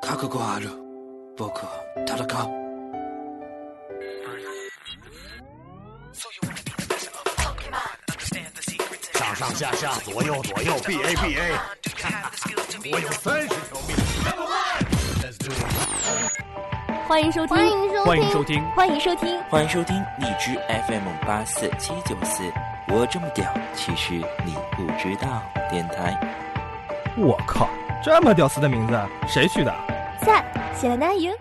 覚悟はある僕は戦う上上下下左右左右 B A B A， 我有三十条命。欢迎收听，欢迎收听，欢迎收听，欢迎收听荔枝 FM 八四七九四，我这么屌，其实你不知道电台。我靠，这么屌丝的名字，谁取的？在谢了那英。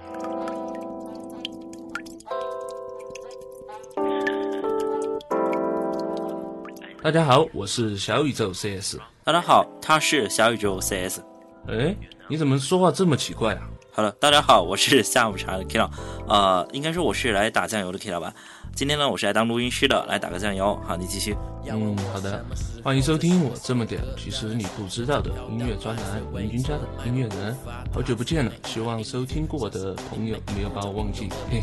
大家好，我是小宇宙 CS。大家好，他是小宇宙 CS。哎，你怎么说话这么奇怪啊？好了，大家好，我是 下午茶的 K 老呃，应该说我是来打酱油的 Kilo 吧。今天呢，我是来当录音师的，来打个酱油。好，你继续。嗯，好的，欢迎收听我这么点其实你不知道的音乐专栏，文君家的音乐人。好久不见了，希望收听过的朋友没有把我忘记。嘿，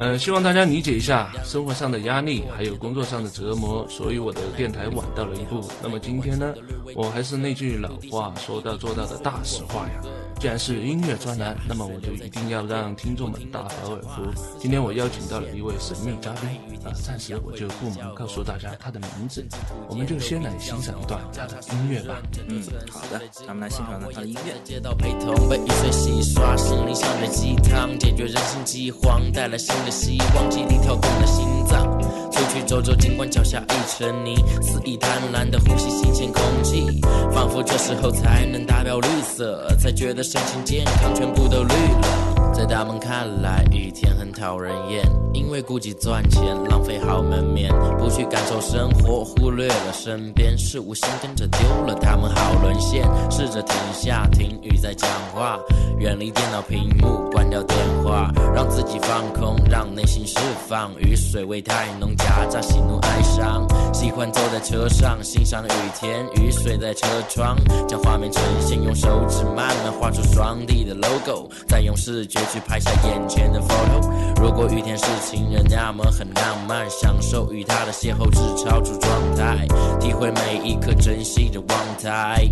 呃，希望大家理解一下生活上的压力，还有工作上的折磨，所以我的电台晚到了一步。那么今天呢，我还是那句老话，说到做到的大实话呀。既然是音乐专栏，那么我就一定要让听众们大饱耳福。今天我邀请到了一位神秘嘉宾，啊，暂时我就不忙告诉大家他的名字，我们就先来欣赏一段他的音乐吧。嗯，好的，咱们来欣赏他的音乐。街道陪同，被雨水洗刷，心灵像对鸡汤，解决人心饥荒，带来新的希望，激励跳动的心脏。出去走走，尽管脚下一层泥，肆意贪婪的呼吸新鲜空气，仿佛这时候才能达标绿色，才觉得身心健康全部都绿了。在他们看来，雨天很讨人厌，因为顾及赚钱，浪费好门面，不去感受生活，忽略了身边事物，心跟着丢了，他们好沦陷。试着停下，停雨在讲话，远离电脑屏幕，关掉电话，让自己放空，让内心释放。雨水味太浓，夹杂喜怒哀伤。喜欢坐在车上，欣赏雨天，雨水在车窗，将画面呈现，用手指慢慢画出双 D 的 logo，再用视觉去拍下眼前的 photo。如果雨天是情人，那么很浪漫，享受与他的邂逅，至超出状态，体会每一刻珍惜的望台。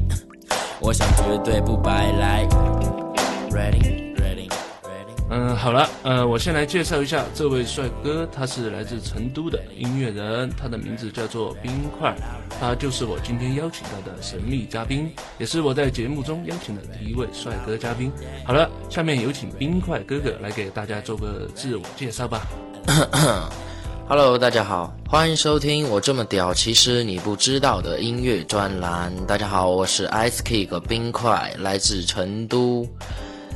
我想绝对不白来。好了，呃，我先来介绍一下这位帅哥，他是来自成都的音乐人，他的名字叫做冰块，他就是我今天邀请到的神秘嘉宾，也是我在节目中邀请的第一位帅哥嘉宾。好了，下面有请冰块哥哥来给大家做个自我介绍吧。Hello，大家好，欢迎收听我这么屌，其实你不知道的音乐专栏。大家好，我是 Ice Kick 冰块，来自成都。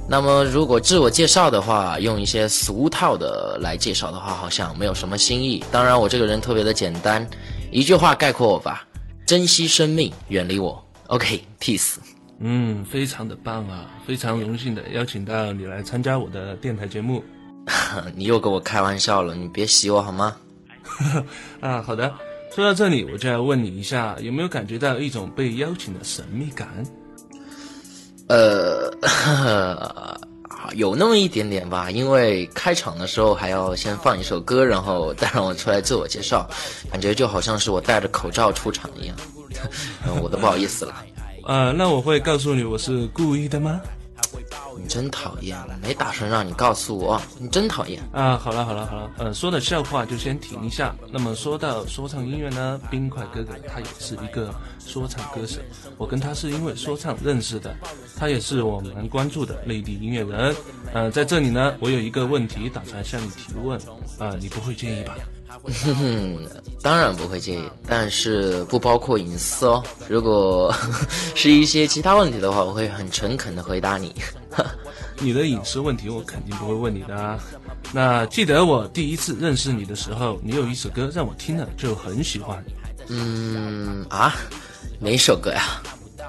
那么，如果自我介绍的话，用一些俗套的来介绍的话，好像没有什么新意。当然，我这个人特别的简单，一句话概括我吧：珍惜生命，远离我。OK，peace。嗯，非常的棒啊，非常荣幸的邀请到你来参加我的电台节目。你又跟我开玩笑了，你别洗我好吗？啊，好的。说到这里，我就要问你一下，有没有感觉到一种被邀请的神秘感？呃，有那么一点点吧，因为开场的时候还要先放一首歌，然后再让我出来自我介绍，感觉就好像是我戴着口罩出场一样，我都不好意思了。呃，那我会告诉你我是故意的吗？你真讨厌，没打算让你告诉我，你真讨厌。啊，好了好了好了，呃，说的笑话就先停一下。那么说到说唱音乐呢，冰块哥哥他也是一个说唱歌手，我跟他是因为说唱认识的，他也是我们关注的内地音乐人。呃，在这里呢，我有一个问题打算向你提问，啊、你不会介意吧？哼哼，当然不会介意，但是不包括隐私哦。如果是一些其他问题的话，我会很诚恳的回答你。你的隐私问题我肯定不会问你的啊。那记得我第一次认识你的时候，你有一首歌让我听了就很喜欢，嗯啊，哪首歌呀？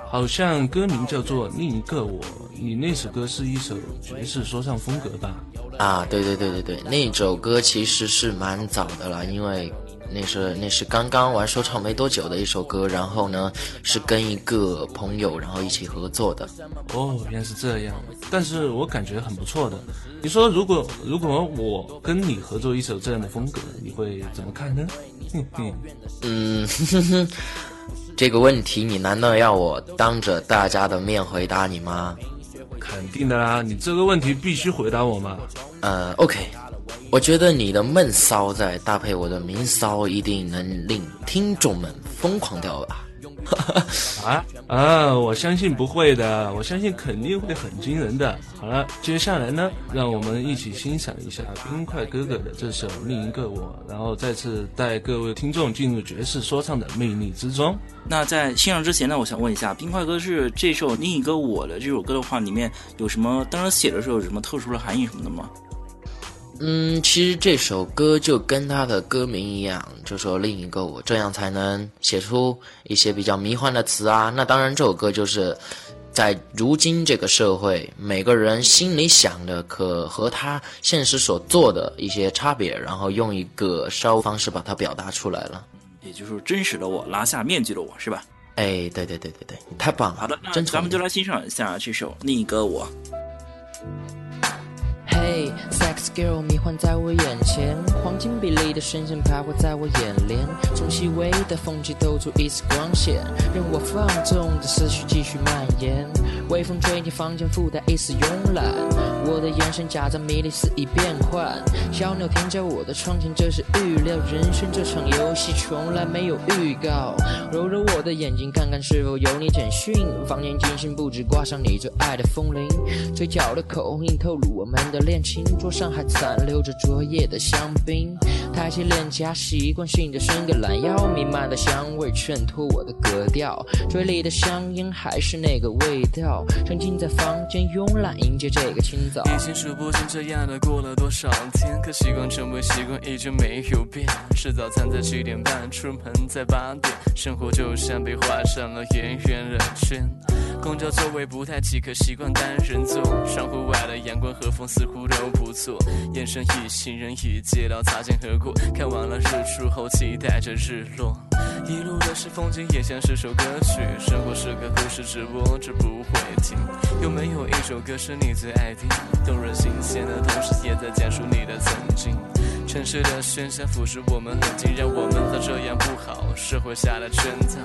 好像歌名叫做《另一个我》。你那首歌是一首爵士说唱风格吧？啊，对对对对对，那首歌其实是蛮早的了，因为那是那是刚刚玩说唱没多久的一首歌，然后呢是跟一个朋友然后一起合作的。哦，原来是这样，但是我感觉很不错的。你说如果如果我跟你合作一首这样的风格，你会怎么看呢？哼哼，嗯，哼哼，这个问题你难道要我当着大家的面回答你吗？肯定的啦，你这个问题必须回答我嘛。呃，OK，我觉得你的闷骚在搭配我的明骚，一定能令听众们疯狂掉吧。啊啊！我相信不会的，我相信肯定会很惊人的。好了，接下来呢，让我们一起欣赏一下冰块哥哥的这首《另一个我》，然后再次带各位听众进入爵士说唱的魅力之中。那在欣赏之前呢，我想问一下，冰块哥是这首《另一个我》的这首歌的话，里面有什么？当时写的时候有什么特殊的含义什么的吗？嗯，其实这首歌就跟它的歌名一样，就说另一个我，这样才能写出一些比较迷幻的词啊。那当然，这首歌就是在如今这个社会，每个人心里想的可和他现实所做的一些差别，然后用一个稍方式把它表达出来了。也就是真实的我，拿下面具的我，是吧？哎，对对对对对，太棒了！好的，那咱们就来欣赏一下这首《另一个我》。Hey, sex girl 迷幻在我眼前，黄金比例的声线徘徊在我眼帘，从细微的缝隙透出一丝光线，任我放纵的思绪继续蔓延。微风吹进房间，附带一丝慵懒，我的眼神夹杂迷离，肆意变换。小鸟停在我的窗前，这是预料。人生这场游戏从来没有预告。揉揉我的眼睛，看看是否有你简讯。房间精心布置，挂上你最爱的风铃，嘴角的口音透露我们的恋情。桌上还残留着昨夜的香槟，抬起脸颊，习惯性的伸个懒腰，弥漫的香味衬托我的格调。嘴里的香烟还是那个味道，沉浸在房间，慵懒迎接这个清早。已经数不清这样的过了多少天，可习惯成为习惯依旧没有变。吃早餐在七点半，出门在八点，生活就像被画上了圆圆的圈。公交座位不太挤，可习惯单人坐。窗户外的阳光和风似乎都不错，眼神与行人与街道擦肩而过。看完了日出后，期待着日落。一路的是风景，也像是首歌曲。生活是个故事，直播着不会听。有没有一首歌是你最爱听？动人心弦的同时，也在讲述你的曾经。城市的喧嚣腐蚀我们冷静，让我们都这样不好。社会下的圈套，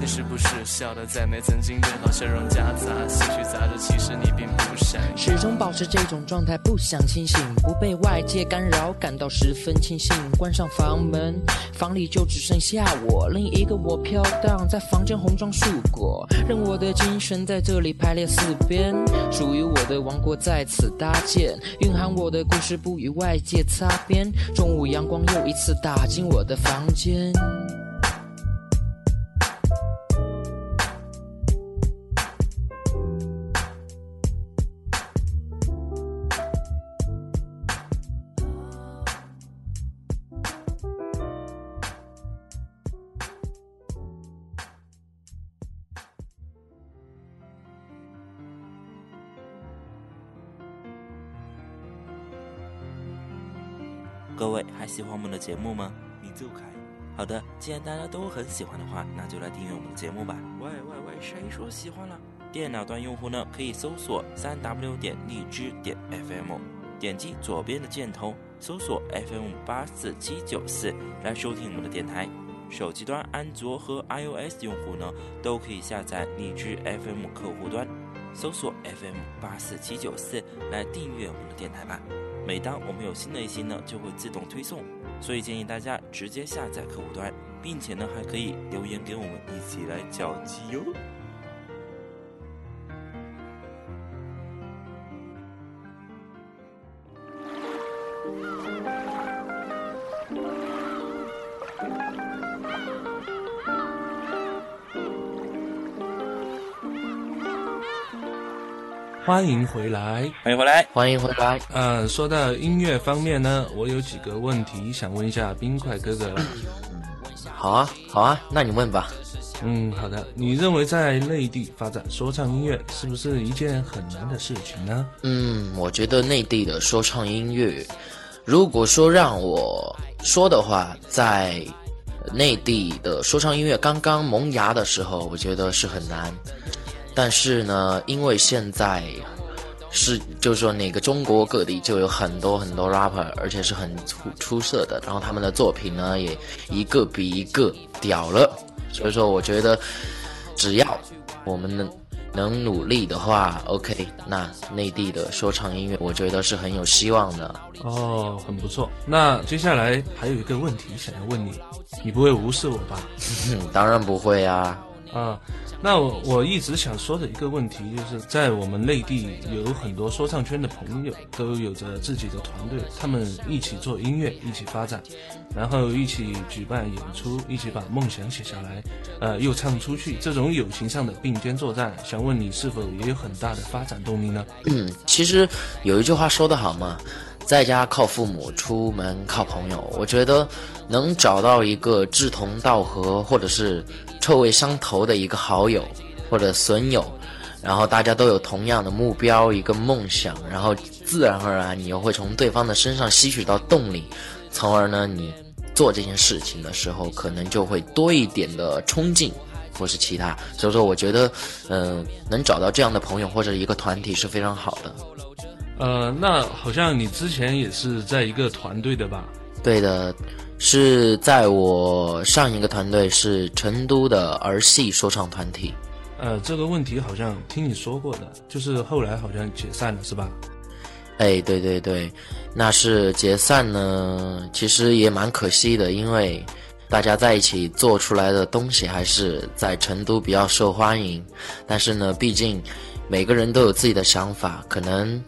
你是不是笑得再没曾经的好？笑容夹杂，戏曲杂着，其实你并不善。始终保持这种状态，不想清醒，不被外界干扰，感到十分庆幸。关上房门，房里就只剩下我，另一个我飘荡在房间红装素裹，任我的精神在这里排列四边，属于我的王国在此搭建，蕴含我的故事不与外界擦边。中午阳光又一次打进我的房间。各位还喜欢我们的节目吗？你走开。好的，既然大家都很喜欢的话，那就来订阅我们的节目吧。喂喂喂，谁说喜欢了？电脑端用户呢，可以搜索三 w 点荔枝点 fm，点击左边的箭头，搜索 FM 八四七九四来收听我们的电台。手机端安卓和 iOS 用户呢，都可以下载荔枝 FM 客户端，搜索 FM 八四七九四来订阅我们的电台吧。每当我们有新的一期呢，就会自动推送，所以建议大家直接下载客户端，并且呢还可以留言给我们一起来交集哟。欢迎回来，欢迎回来，欢迎回来。嗯，说到音乐方面呢，我有几个问题想问一下冰块哥哥了。好啊，好啊，那你问吧。嗯，好的。你认为在内地发展说唱音乐是不是一件很难的事情呢？嗯，我觉得内地的说唱音乐，如果说让我说的话，在内地的说唱音乐刚刚萌芽的时候，我觉得是很难。但是呢，因为现在是就是说，那个中国各地就有很多很多 rapper，而且是很出出色的，然后他们的作品呢也一个比一个屌了。所以说，我觉得只要我们能能努力的话，OK，那内地的说唱音乐，我觉得是很有希望的。哦，很不错。那接下来还有一个问题想要问你，你不会无视我吧？当然不会啊。啊，那我我一直想说的一个问题，就是在我们内地有很多说唱圈的朋友都有着自己的团队，他们一起做音乐，一起发展，然后一起举办演出，一起把梦想写下来，呃，又唱出去，这种友情上的并肩作战，想问你是否也有很大的发展动力呢？嗯，其实有一句话说得好嘛，在家靠父母，出门靠朋友。我觉得能找到一个志同道合，或者是臭味相投的一个好友或者损友，然后大家都有同样的目标，一个梦想，然后自然而然你又会从对方的身上吸取到动力，从而呢，你做这件事情的时候可能就会多一点的冲劲，或是其他。所以说，我觉得，嗯、能找到这样的朋友或者一个团体是非常好的。呃，那好像你之前也是在一个团队的吧？对的，是在我上一个团队是成都的儿戏说唱团体。呃，这个问题好像听你说过的，就是后来好像解散了，是吧？哎，对对对，那是解散呢，其实也蛮可惜的，因为大家在一起做出来的东西还是在成都比较受欢迎，但是呢，毕竟每个人都有自己的想法，可能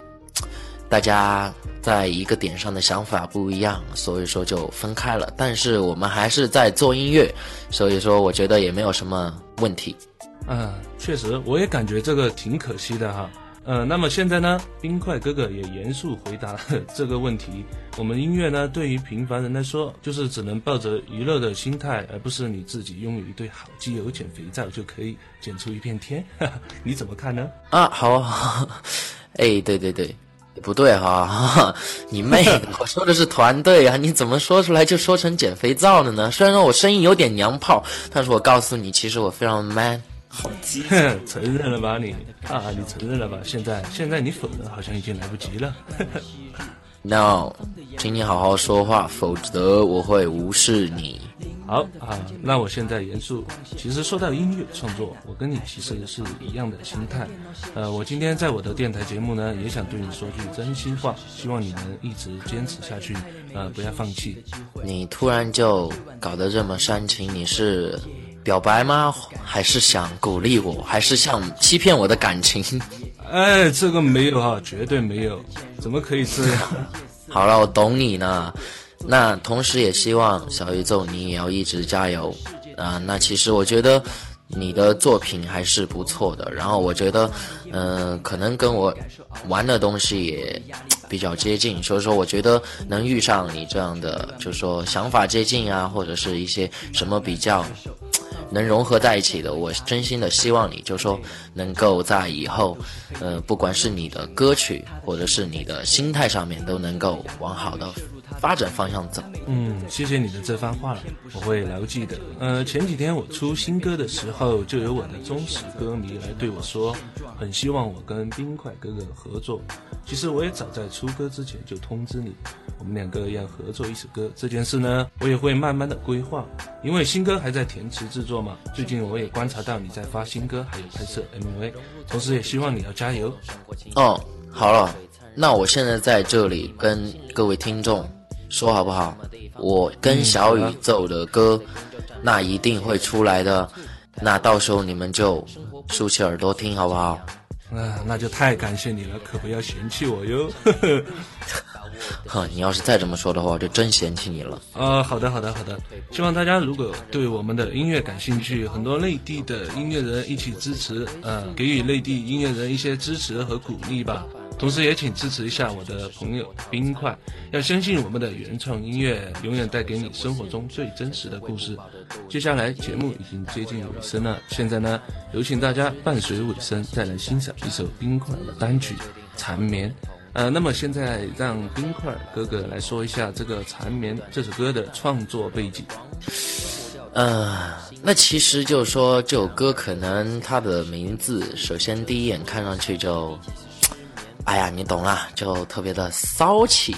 大家在一个点上的想法不一样，所以说就分开了。但是我们还是在做音乐，所以说我觉得也没有什么问题。嗯，确实，我也感觉这个挺可惜的哈。呃，那么现在呢，冰块哥哥也严肃回答了这个问题。我们音乐呢，对于平凡人来说，就是只能抱着娱乐的心态，而不是你自己拥有一堆好基友捡肥皂就可以捡出一片天。你怎么看呢？啊，好，好 哎，对对对，不对哈，你妹的！我 说的是团队啊，你怎么说出来就说成减肥皂了呢？虽然说我声音有点娘炮，但是我告诉你，其实我非常 man。好激 承认了吧你啊？你承认了吧？现在现在你否认好像已经来不及了。No，请你好好说话，否则我会无视你。好啊，那我现在严肃。其实说到音乐创作，我跟你其实是一样的心态。呃，我今天在我的电台节目呢，也想对你说句真心话，希望你能一直坚持下去，呃，不要放弃。你突然就搞得这么煽情，你是表白吗？还是想鼓励我？还是想欺骗我的感情？哎，这个没有哈，绝对没有，怎么可以这样？好了，我懂你呢。那同时也希望小宇宙你也要一直加油。啊、那其实我觉得你的作品还是不错的，然后我觉得，嗯、可能跟我玩的东西也比较接近，所以说我觉得能遇上你这样的，就是说想法接近啊，或者是一些什么比较。能融合在一起的，我真心的希望你，就说能够在以后，呃，不管是你的歌曲或者是你的心态上面，都能够往好的发展方向走。嗯，谢谢你的这番话了，我会牢记的。呃，前几天我出新歌的时候，就有我的忠实歌迷来对我说，很希望我跟冰块哥哥合作。其实我也早在出歌之前就通知你，我们两个要合作一首歌。这件事呢，我也会慢慢的规划，因为新歌还在填词制作嘛。最近我也观察到你在发新歌，还有拍摄 MV，同时也希望你要加油。哦，好了，那我现在在这里跟各位听众说好不好？我跟小宇宙的歌，那一定会出来的，那到时候你们就竖起耳朵听好不好？啊，那就太感谢你了，可不要嫌弃我哟。哼，你要是再这么说的话，我就真嫌弃你了。呃，好的，好的，好的。希望大家如果对我们的音乐感兴趣，很多内地的音乐人一起支持，呃，给予内地音乐人一些支持和鼓励吧。同时也请支持一下我的朋友冰块，要相信我们的原创音乐永远带给你生活中最真实的故事。接下来节目已经接近尾声了，现在呢，有请大家伴随尾声再来欣赏一首冰块的单曲《缠绵》。呃，那么现在让冰块哥哥来说一下这个《缠绵》这首歌的创作背景。呃，那其实就是说，这首歌可能它的名字，首先第一眼看上去就，哎呀，你懂啦，就特别的骚气。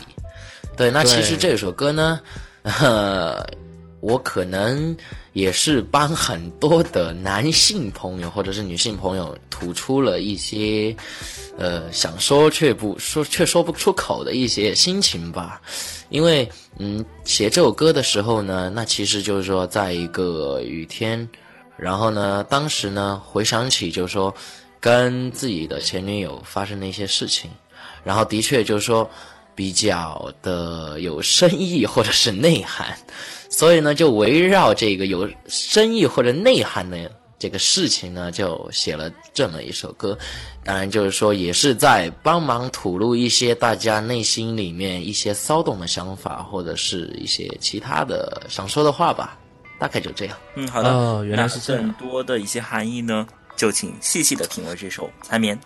对，那其实这首歌呢，呃，我可能也是帮很多的男性朋友或者是女性朋友吐出了一些，呃，想说却不说却说不出口的一些心情吧。因为，嗯，写这首歌的时候呢，那其实就是说，在一个雨天，然后呢，当时呢，回想起就是说，跟自己的前女友发生的一些事情，然后的确就是说，比较的有深意或者是内涵，所以呢，就围绕这个有深意或者内涵的这个事情呢，就写了这么一首歌。当然，就是说，也是在帮忙吐露一些大家内心里面一些骚动的想法，或者是一些其他的想说的话吧。大概就这样。嗯，好的。哦，原来是这样。更多的一些含义呢，就请细细的品味这首《缠绵》。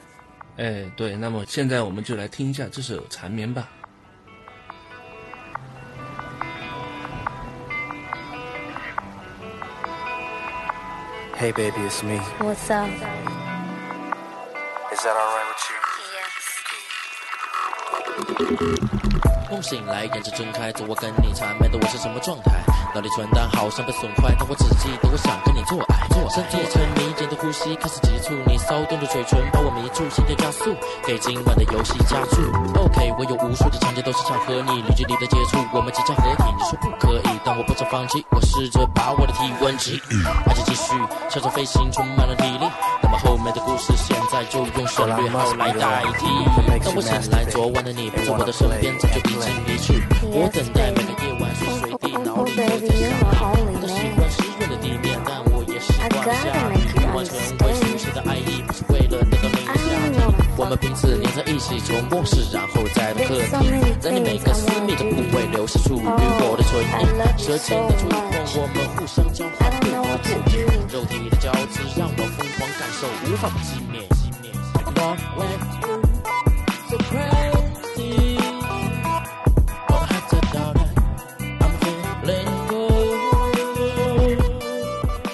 哎，对，那么现在我们就来听一下这首《缠绵》吧。Hey baby, it's me. What's up? Is that alright with you? Yes. 梦醒来，眼睛睁开，做我跟你缠绵的我是什么状态？脑里传单好像被损坏，但我只记得我想跟你做爱做。身体沉迷，间的呼吸开始急促，你骚动的嘴唇把我迷住，心跳加速，给今晚的游戏加注。OK，我有无数的场景都是想和你零距离的接触，我们即将合体，你说不可以，但我不曾放弃，我试着把我的体温值，爱情继续，悄悄飞行，充满了体力。那么后面的故事，现在就用旋律号来代替。当我醒来，昨晚的你不在我的身边，早就已经离去。我等待每个夜晚随时随地，脑里都在想你。我的习惯湿润的地面，但我也习惯下雨。完成为熟悉的爱意，不是为了得到你的下体。我们彼此黏在一起，从卧室然后再到客厅，在你每个私密的部位留下属于我的唇印。舌尖的触碰，我们互相交换肉体的交织让我感受，无法熄灭。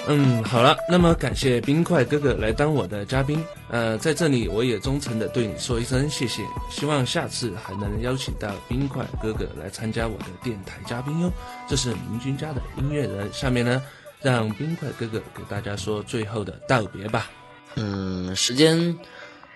嗯，好了，那么感谢冰块哥哥来当我的嘉宾。呃，在这里我也忠诚的对你说一声谢谢，希望下次还能邀请到冰块哥哥来参加我的电台嘉宾哟。这是明君家的音乐人，下面呢，让冰块哥哥给大家说最后的道别吧。嗯，时间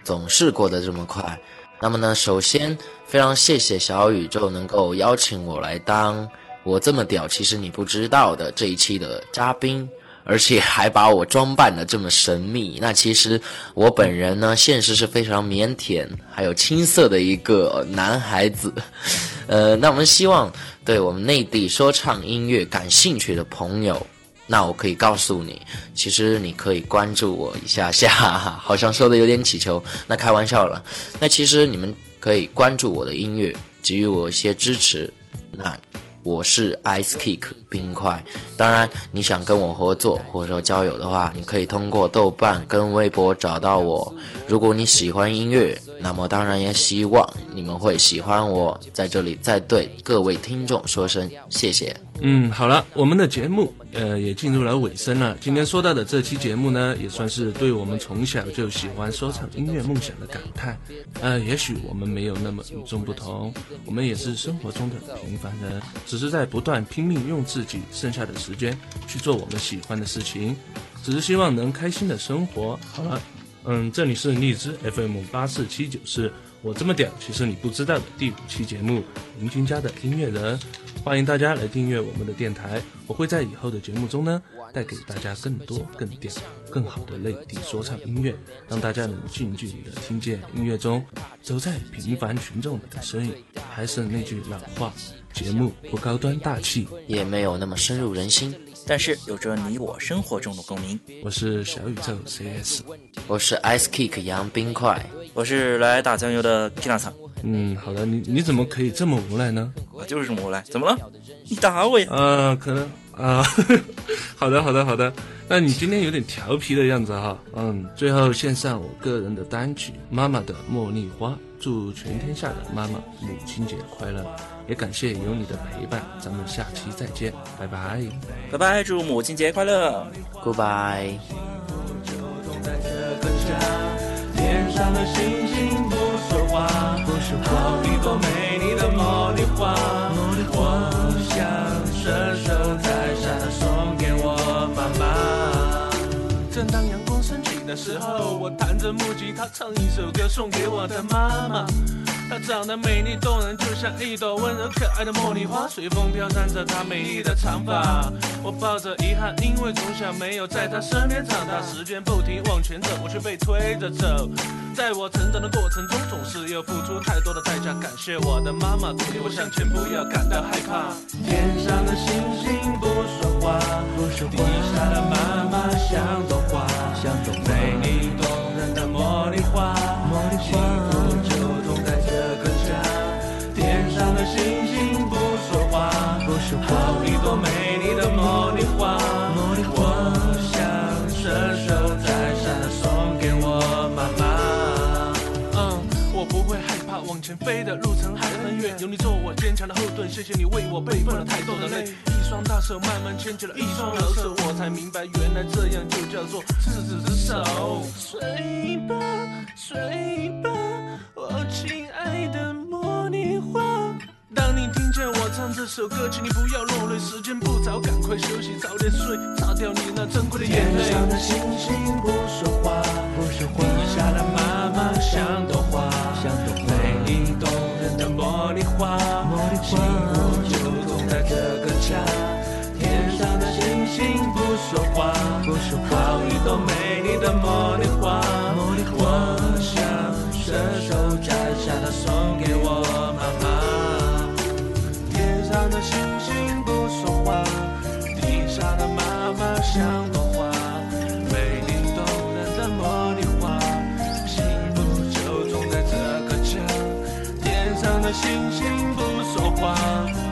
总是过得这么快。那么呢，首先非常谢谢小宇宙能够邀请我来当我这么屌，其实你不知道的这一期的嘉宾，而且还把我装扮的这么神秘。那其实我本人呢，现实是非常腼腆还有青涩的一个男孩子。呃，那我们希望对我们内地说唱音乐感兴趣的朋友。那我可以告诉你，其实你可以关注我一下下，好像说的有点乞求，那开玩笑了。那其实你们可以关注我的音乐，给予我一些支持。那我是 Ice Kick 冰块，当然你想跟我合作或者说交友的话，你可以通过豆瓣跟微博找到我。如果你喜欢音乐，那么当然也希望你们会喜欢我。在这里再对各位听众说声谢谢。嗯，好了，我们的节目呃也进入了尾声了。今天说到的这期节目呢，也算是对我们从小就喜欢说唱音乐梦想的感叹。呃，也许我们没有那么与众不同，我们也是生活中的平凡人，只是在不断拼命用自己剩下的时间去做我们喜欢的事情，只是希望能开心的生活。好了，嗯，这里是荔枝 FM 八四七九四，我这么屌，其实你不知道的第五期节目，林君家的音乐人。欢迎大家来订阅我们的电台，我会在以后的节目中呢，带给大家更多、更屌、更好的内地说唱音乐，让大家能近距离的听见音乐中走在平凡群众的身影。还是那句老话，节目不高端大气，也没有那么深入人心。但是有着你我生活中的共鸣。我是小宇宙 CS，我是 Ice Kick 杨冰块，我是来打酱油的 k i n a 桑。嗯，好的，你你怎么可以这么无赖呢？我就是这么无赖，怎么了？你打我呀？呃，可能啊，好的，好的，好的。那你今天有点调皮的样子哈。嗯，最后献上我个人的单曲《妈妈的茉莉花》，祝全天下的妈妈母亲节快乐，也感谢有你的陪伴。咱们下期再见，拜拜，拜拜，祝母亲节快乐，Goodbye。天上的星星不说话，好一朵美丽的茉莉花，我想顺手摘下送给我妈妈。正当阳光升起的时候，我弹着木吉他唱一首歌送给我的妈妈。她长得美丽动人，就像一朵温柔可爱的茉莉花，随风飘散着她美丽的长发。我抱着遗憾，因为从小没有在她身边长大。时间不停往前走，我却被推着走。在我成长的过程中，总是要付出太多的代价。感谢我的妈妈，鼓励我向前，不要感到害怕。天上的星星不说话，地下的妈妈像朵花，美丽动人的茉莉花，幸福就前飞的路程还很远，有你做我坚强的后盾。谢谢你为我背负了太多的泪，一双大手慢慢牵起了一双老手，我才明白原来这样就叫做执子之手。睡吧，睡吧，我亲爱的茉莉花。当你听见我唱这首歌，请你不要落泪，时间不早，赶快休息，早点睡，擦掉你那珍贵的眼泪。天上的星星不说话，地下的妈妈像朵花，花。